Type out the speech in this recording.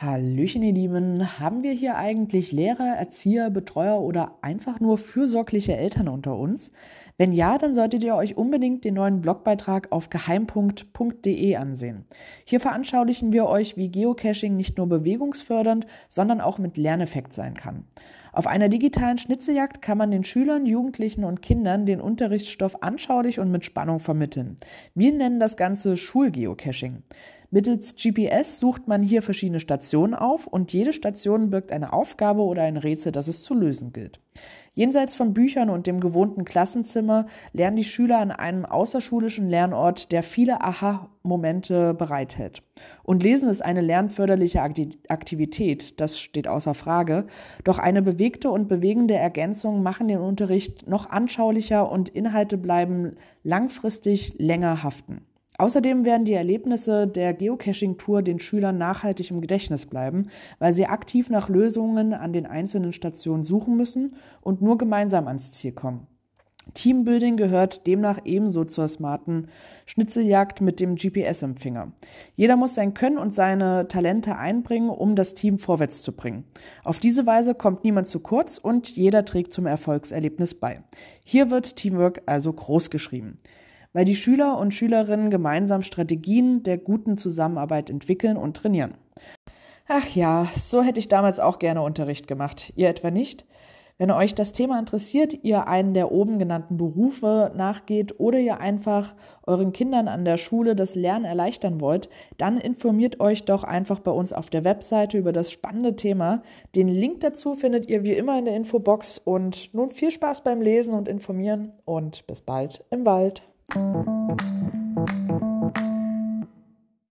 Hallöchen, ihr Lieben. Haben wir hier eigentlich Lehrer, Erzieher, Betreuer oder einfach nur fürsorgliche Eltern unter uns? Wenn ja, dann solltet ihr euch unbedingt den neuen Blogbeitrag auf geheimpunkt.de ansehen. Hier veranschaulichen wir euch, wie Geocaching nicht nur bewegungsfördernd, sondern auch mit Lerneffekt sein kann. Auf einer digitalen Schnitzeljagd kann man den Schülern, Jugendlichen und Kindern den Unterrichtsstoff anschaulich und mit Spannung vermitteln. Wir nennen das Ganze Schulgeocaching. Mittels GPS sucht man hier verschiedene Stationen auf und jede Station birgt eine Aufgabe oder ein Rätsel, das es zu lösen gilt. Jenseits von Büchern und dem gewohnten Klassenzimmer lernen die Schüler an einem außerschulischen Lernort, der viele Aha-Momente bereithält. Und Lesen ist eine lernförderliche Aktivität, das steht außer Frage. Doch eine bewegte und bewegende Ergänzung machen den Unterricht noch anschaulicher und Inhalte bleiben langfristig länger haften. Außerdem werden die Erlebnisse der Geocaching-Tour den Schülern nachhaltig im Gedächtnis bleiben, weil sie aktiv nach Lösungen an den einzelnen Stationen suchen müssen und nur gemeinsam ans Ziel kommen. Teambuilding gehört demnach ebenso zur smarten Schnitzeljagd mit dem GPS-Empfänger. Jeder muss sein Können und seine Talente einbringen, um das Team vorwärts zu bringen. Auf diese Weise kommt niemand zu kurz und jeder trägt zum Erfolgserlebnis bei. Hier wird Teamwork also groß geschrieben weil die Schüler und Schülerinnen gemeinsam Strategien der guten Zusammenarbeit entwickeln und trainieren. Ach ja, so hätte ich damals auch gerne Unterricht gemacht. Ihr etwa nicht? Wenn euch das Thema interessiert, ihr einen der oben genannten Berufe nachgeht oder ihr einfach euren Kindern an der Schule das Lernen erleichtern wollt, dann informiert euch doch einfach bei uns auf der Webseite über das spannende Thema. Den Link dazu findet ihr wie immer in der Infobox und nun viel Spaß beim Lesen und Informieren und bis bald im Wald. Thank you.